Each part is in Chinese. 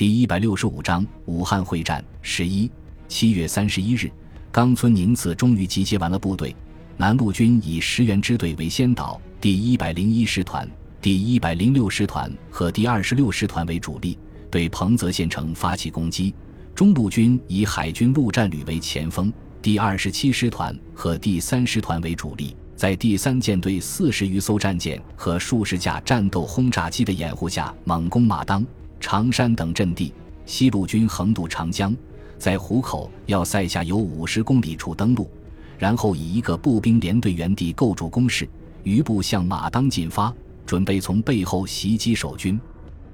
第一百六十五章武汉会战十一七月三十一日，冈村宁次终于集结完了部队。南路军以石原支队为先导，第一百零一师团、第一百零六师团和第二十六师团为主力，对彭泽县城发起攻击。中路军以海军陆战旅为前锋，第二十七师团和第三师团为主力，在第三舰队四十余艘战舰和数十架战斗轰炸机的掩护下，猛攻马当、常山等阵地。西路军横渡长江，在湖口要塞下有五十公里处登陆，然后以一个步兵连队原地构筑工事，余部向马当进发，准备从背后袭击守军。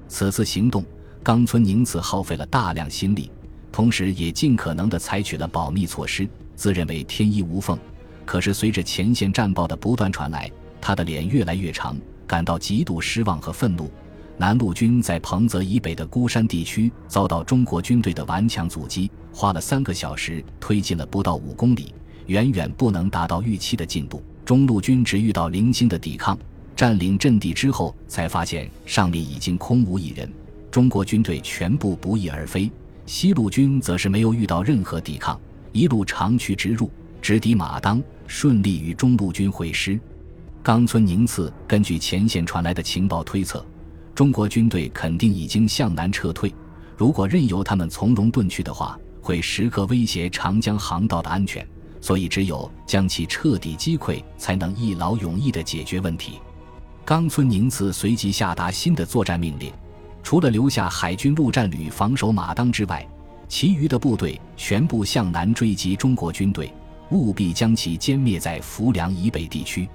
此次行动，冈村宁次耗费了大量心力。同时，也尽可能地采取了保密措施，自认为天衣无缝。可是，随着前线战报的不断传来，他的脸越来越长，感到极度失望和愤怒。南路军在彭泽以北的孤山地区遭到中国军队的顽强阻击，花了三个小时推进了不到五公里，远远不能达到预期的进度。中路军只遇到零星的抵抗，占领阵地之后才发现上面已经空无一人，中国军队全部不翼而飞。西路军则是没有遇到任何抵抗，一路长驱直入，直抵马当，顺利与中路军会师。冈村宁次根据前线传来的情报推测，中国军队肯定已经向南撤退。如果任由他们从容遁去的话，会时刻威胁长江航道的安全。所以，只有将其彻底击溃，才能一劳永逸地解决问题。冈村宁次随即下达新的作战命令。除了留下海军陆战旅防守马当之外，其余的部队全部向南追击中国军队，务必将其歼灭在浮梁以北地区。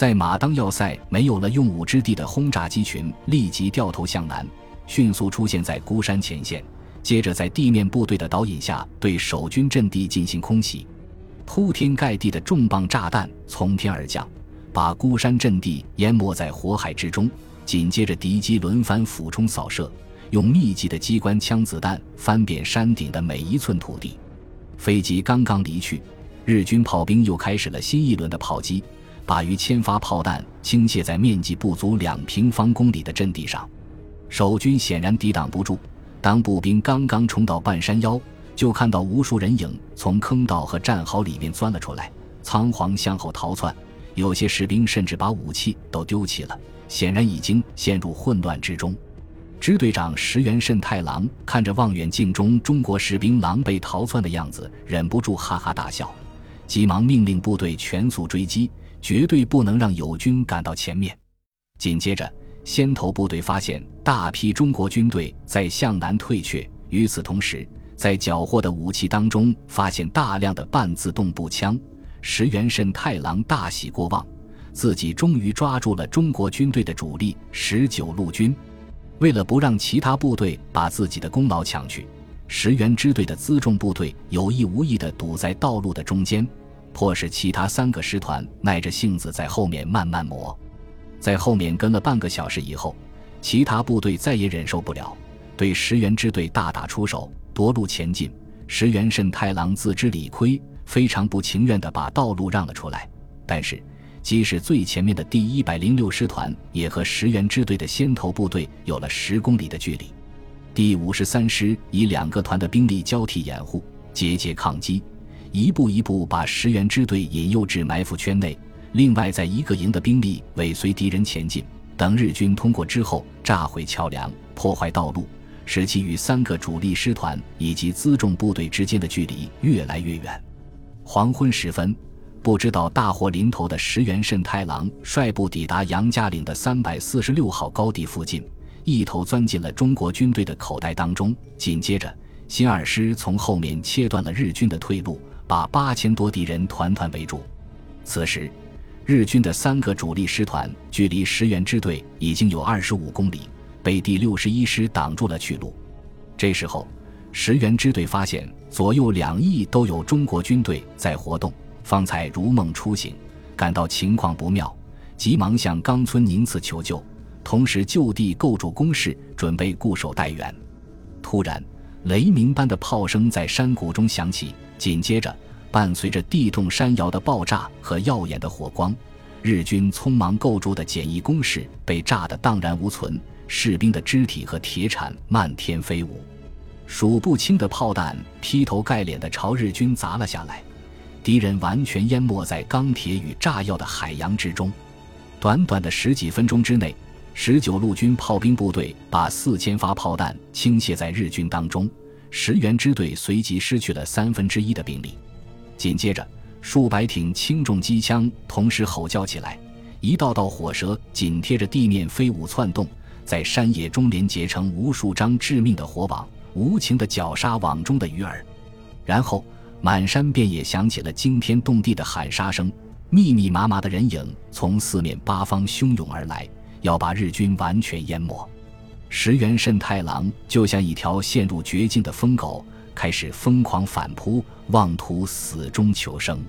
在马当要塞没有了用武之地的轰炸机群立即掉头向南，迅速出现在孤山前线，接着在地面部队的导引下对守军阵地进行空袭。铺天盖地的重磅炸弹从天而降，把孤山阵地淹没在火海之中。紧接着，敌机轮番俯冲扫射，用密集的机关枪子弹翻遍山顶的每一寸土地。飞机刚刚离去，日军炮兵又开始了新一轮的炮击，把逾千发炮弹倾泻在面积不足两平方公里的阵地上。守军显然抵挡不住。当步兵刚刚冲到半山腰，就看到无数人影从坑道和战壕里面钻了出来，仓皇向后逃窜。有些士兵甚至把武器都丢弃了。显然已经陷入混乱之中。支队长石原慎太郎看着望远镜中中国士兵狼狈逃窜的样子，忍不住哈哈大笑，急忙命令部队全速追击，绝对不能让友军赶到前面。紧接着，先头部队发现大批中国军队在向南退却，与此同时，在缴获的武器当中发现大量的半自动步枪。石原慎太郎大喜过望。自己终于抓住了中国军队的主力十九路军，为了不让其他部队把自己的功劳抢去，石原支队的辎重部队有意无意地堵在道路的中间，迫使其他三个师团耐着性子在后面慢慢磨。在后面跟了半个小时以后，其他部队再也忍受不了，对石原支队大打出手，夺路前进。石原慎太郎自知理亏，非常不情愿地把道路让了出来，但是。即使最前面的第一百零六师团也和石原支队的先头部队有了十公里的距离。第五十三师以两个团的兵力交替掩护，节节抗击，一步一步把石原支队引诱至埋伏圈内。另外，在一个营的兵力尾随敌人前进，等日军通过之后，炸毁桥梁，破坏道路，使其与三个主力师团以及辎重部队之间的距离越来越远。黄昏时分。不知道大祸临头的石原慎太郎率部抵达杨家岭的三百四十六号高地附近，一头钻进了中国军队的口袋当中。紧接着，新二师从后面切断了日军的退路，把八千多敌人团团围住。此时，日军的三个主力师团距离石原支队已经有二十五公里，被第六十一师挡住了去路。这时候，石原支队发现左右两翼都有中国军队在活动。方才如梦初醒，感到情况不妙，急忙向冈村宁次求救，同时就地构筑工事，准备固守待援。突然，雷鸣般的炮声在山谷中响起，紧接着伴随着地动山摇的爆炸和耀眼的火光，日军匆忙构筑的简易工事被炸得荡然无存，士兵的肢体和铁铲漫天飞舞，数不清的炮弹劈头盖脸地朝日军砸了下来，敌人完全淹没在钢铁与炸药的海洋之中。短短的十几分钟之内，十九路军炮兵部队把四千发炮弹倾泻在日军当中，石原支队随即失去了三分之一的兵力。紧接着，数百挺轻重机枪同时吼叫起来，一道道火舌紧贴着地面飞舞窜动。在山野中连结成无数张致命的火网，无情地绞杀网中的鱼儿，然后满山遍野响起了惊天动地的喊杀声，密密麻麻的人影从四面八方汹涌而来，要把日军完全淹没。石原慎太郎就像一条陷入绝境的疯狗，开始疯狂反扑，妄图死中求生。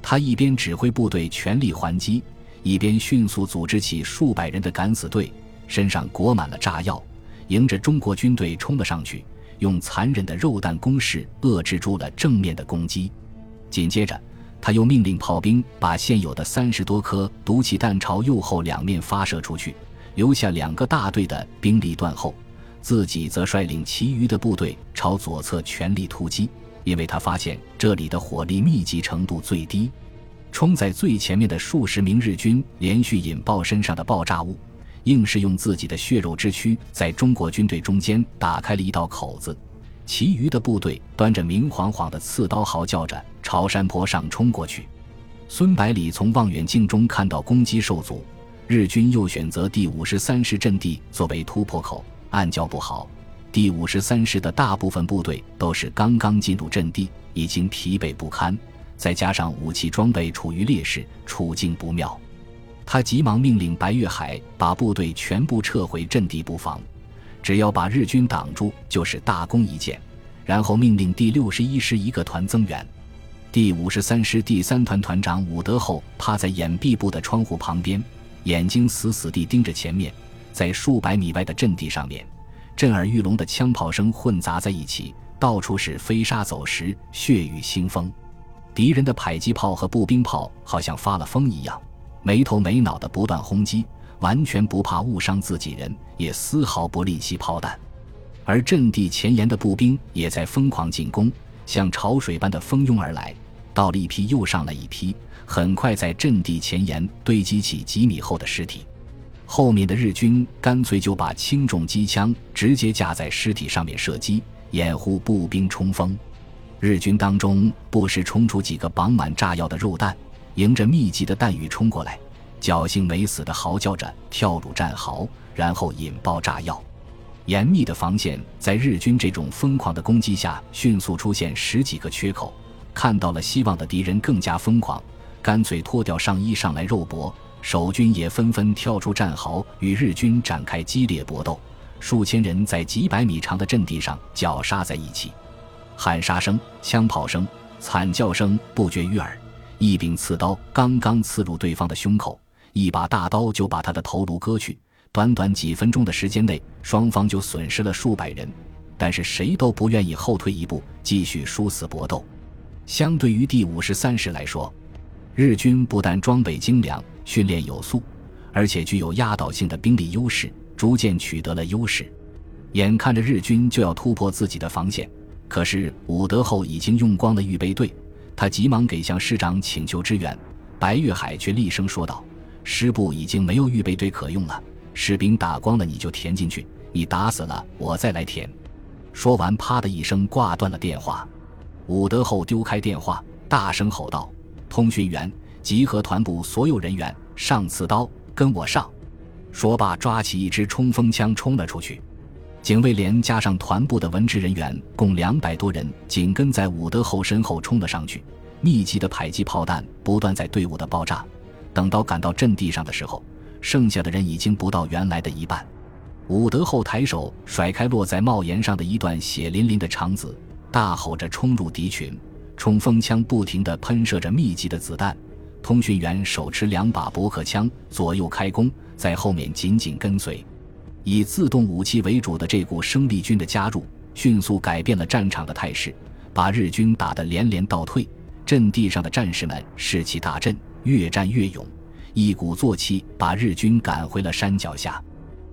他一边指挥部队全力还击，一边迅速组织起数百人的敢死队。身上裹满了炸药，迎着中国军队冲了上去，用残忍的肉弹攻势遏制住了正面的攻击。紧接着，他又命令炮兵把现有的三十多颗毒气弹朝右后两面发射出去，留下两个大队的兵力断后，自己则率领其余的部队朝左侧全力突击，因为他发现这里的火力密集程度最低。冲在最前面的数十名日军连续引爆身上的爆炸物。硬是用自己的血肉之躯在中国军队中间打开了一道口子，其余的部队端着明晃晃的刺刀，嚎叫着朝山坡上冲过去。孙百里从望远镜中看到攻击受阻，日军又选择第五十三师阵地作为突破口，暗叫不好。第五十三师的大部分部队都是刚刚进入阵地，已经疲惫不堪，再加上武器装备处于劣势，处境不妙。他急忙命令白月海把部队全部撤回阵地布防，只要把日军挡住就是大功一件。然后命令第六十一师一个团增援。第五十三师第三团团长武德厚趴在掩蔽部的窗户旁边，眼睛死死地盯着前面。在数百米外的阵地上面，震耳欲聋的枪炮声混杂在一起，到处是飞沙走石、血雨腥风。敌人的迫击炮和步兵炮好像发了疯一样。没头没脑的不断轰击，完全不怕误伤自己人，也丝毫不吝惜炮弹。而阵地前沿的步兵也在疯狂进攻，像潮水般的蜂拥而来。到了一批又上了一批，很快在阵地前沿堆积起几米厚的尸体。后面的日军干脆就把轻重机枪直接架在尸体上面射击，掩护步兵冲锋。日军当中不时冲出几个绑满炸药的肉弹。迎着密集的弹雨冲过来，侥幸没死的嚎叫着跳入战壕，然后引爆炸药。严密的防线在日军这种疯狂的攻击下迅速出现十几个缺口。看到了希望的敌人更加疯狂，干脆脱掉上衣上来肉搏。守军也纷纷跳出战壕，与日军展开激烈搏斗。数千人在几百米长的阵地上绞杀在一起，喊杀声、枪炮声、惨叫声不绝于耳。一柄刺刀刚刚刺入对方的胸口，一把大刀就把他的头颅割去。短短几分钟的时间内，双方就损失了数百人，但是谁都不愿意后退一步，继续殊死搏斗。相对于第五十三师来说，日军不但装备精良、训练有素，而且具有压倒性的兵力优势，逐渐取得了优势。眼看着日军就要突破自己的防线，可是武德厚已经用光了预备队。他急忙给向师长请求支援，白月海却厉声说道：“师部已经没有预备队可用了，士兵打光了你就填进去，你打死了我再来填。”说完，啪的一声挂断了电话。武德厚丢开电话，大声吼道：“通讯员，集合团部所有人员，上刺刀，跟我上！”说罢，抓起一支冲锋枪冲了出去。警卫连加上团部的文职人员，共两百多人，紧跟在武德厚身后冲了上去。密集的迫击炮弹不断在队伍的爆炸。等到赶到阵地上的时候，剩下的人已经不到原来的一半。武德厚抬手甩开落在帽檐上的一段血淋淋的肠子，大吼着冲入敌群。冲锋枪不停地喷射着密集的子弹。通讯员手持两把驳壳枪，左右开弓，在后面紧紧跟随。以自动武器为主的这股生力军的加入，迅速改变了战场的态势，把日军打得连连倒退。阵地上的战士们士气大振，越战越勇，一鼓作气把日军赶回了山脚下。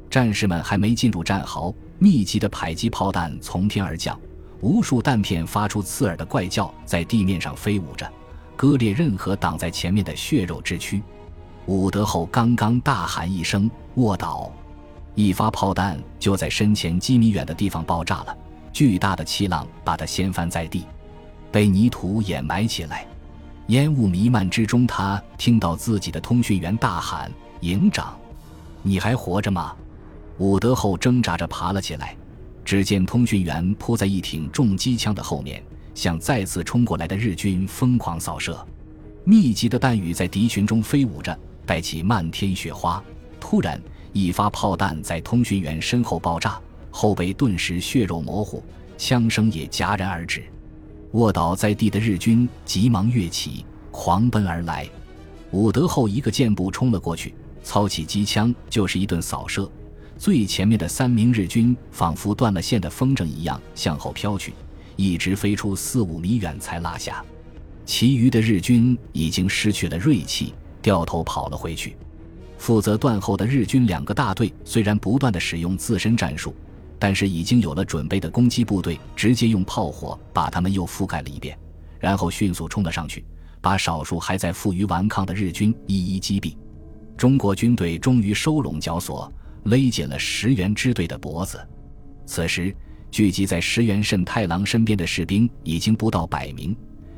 战士们还没进入战壕，密集的迫击炮弹从天而降，无数弹片发出刺耳的怪叫，在地面上飞舞着，割裂任何挡在前面的血肉之躯。伍德后刚刚大喊一声“卧倒”，一发炮弹就在身前几米远的地方爆炸了，巨大的气浪把他掀翻在地，被泥土掩埋起来。烟雾弥漫之中，他听到自己的通讯员大喊：“营长，你还活着吗？”伍德后挣扎着爬了起来，只见通讯员扑在一挺重机枪的后面，向再次冲过来的日军疯狂扫射。密集的弹雨在敌群中飞舞着，带起漫天雪花。突然，一发炮弹在通讯员身后爆炸，后背顿时血肉模糊，枪声也戛然而止。卧倒在地的日军急忙跃起，狂奔而来。伍德厚一个箭步冲了过去，操起机枪就是一顿扫射。最前面的三名日军仿佛断了线的风筝一样向后飘去，一直飞出四五米远才落下。其余的日军已经失去了锐气，掉头跑了回去。负责断后的日军两个大队虽然不断的使用自身战术。但是已经有了准备的攻击部队，直接用炮火把他们又覆盖了一遍，然后迅速冲了上去，把少数还在负隅顽抗的日军一一击毙。中国军队终于收拢绞索，勒紧了石原支队的脖子。此时，聚集在石原慎太郎身边的士兵已经不到百名，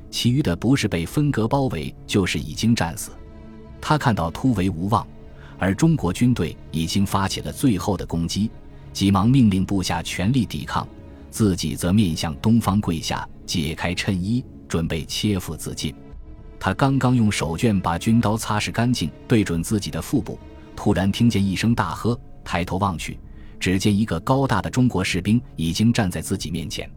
其余的不是被分隔包围，就是已经战死。他看到突围无望，而中国军队已经发起了最后的攻击。急忙命令部下全力抵抗，自己则面向东方跪下，解开衬衣，准备切腹自尽。他刚刚用手绢把军刀擦拭干净，对准自己的腹部，突然听见一声大喝，抬头望去，只见一个高大的中国士兵已经站在自己面前，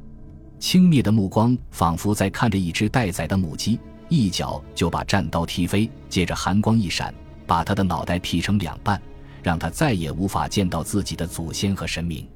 轻蔑的目光仿佛在看着一只待宰的母鸡，一脚就把战刀踢飞，接着寒光一闪，把他的脑袋劈成两半。让他再也无法见到自己的祖先和神明。